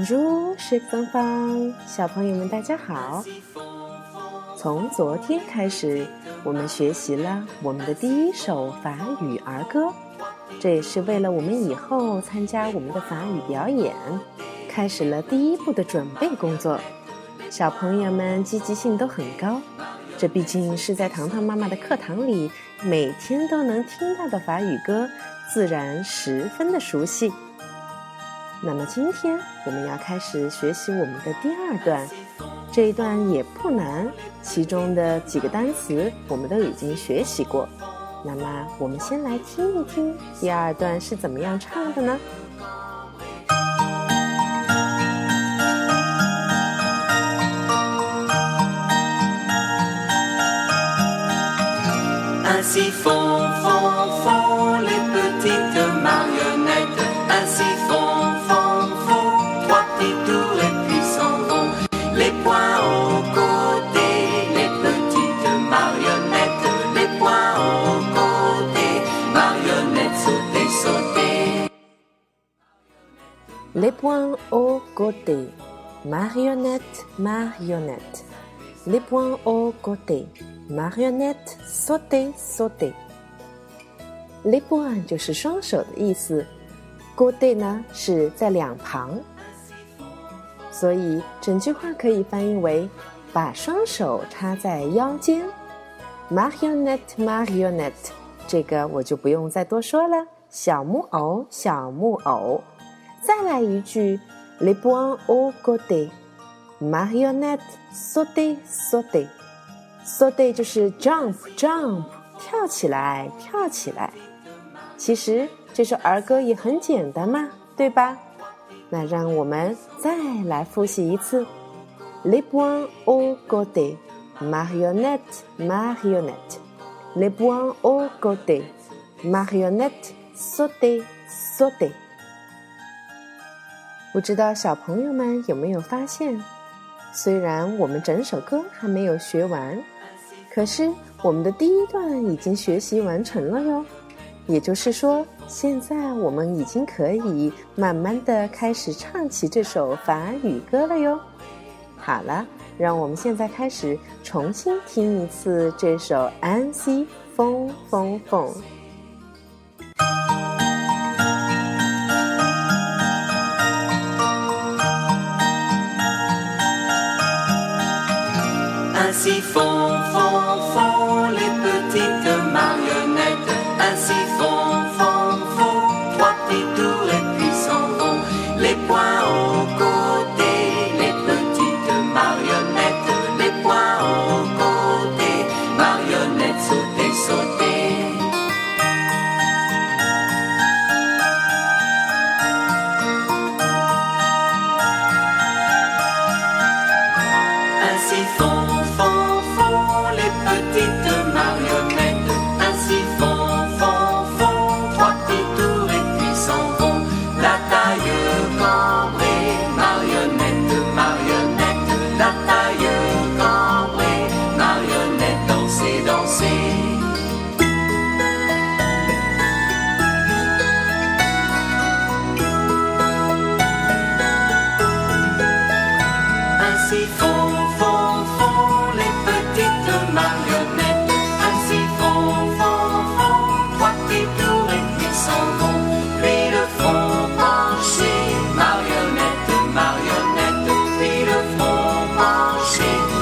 Bonjour，是芳芳，小朋友们大家好。从昨天开始，我们学习了我们的第一首法语儿歌，这也是为了我们以后参加我们的法语表演，开始了第一步的准备工作。小朋友们积极性都很高，这毕竟是在糖糖妈妈的课堂里每天都能听到的法语歌，自然十分的熟悉。那么今天我们要开始学习我们的第二段，这一段也不难，其中的几个单词我们都已经学习过。那么我们先来听一听第二段是怎么样唱的呢？Les points au côté, marionnette, marionnette. Les points au côté, marionnette, sauter, sauter. Les points 就是双手的意思，côté 呢是在两旁，所以整句话可以翻译为把双手插在腰间。Marionnette, marionnette，这个我就不用再多说了，小木偶，小木偶。再来一句，les poings au côté，marionnette saute saute saute 就是 jump jump 跳起来跳起来。其实这首儿歌也很简单嘛，对吧？那让我们再来复习一次，les poings au côté，marionnette marionnette les poings au côté，marionnette sauter sauter。不知道小朋友们有没有发现，虽然我们整首歌还没有学完，可是我们的第一段已经学习完成了哟。也就是说，现在我们已经可以慢慢的开始唱起这首法语歌了哟。好了，让我们现在开始重新听一次这首《安息风风风》。See for see.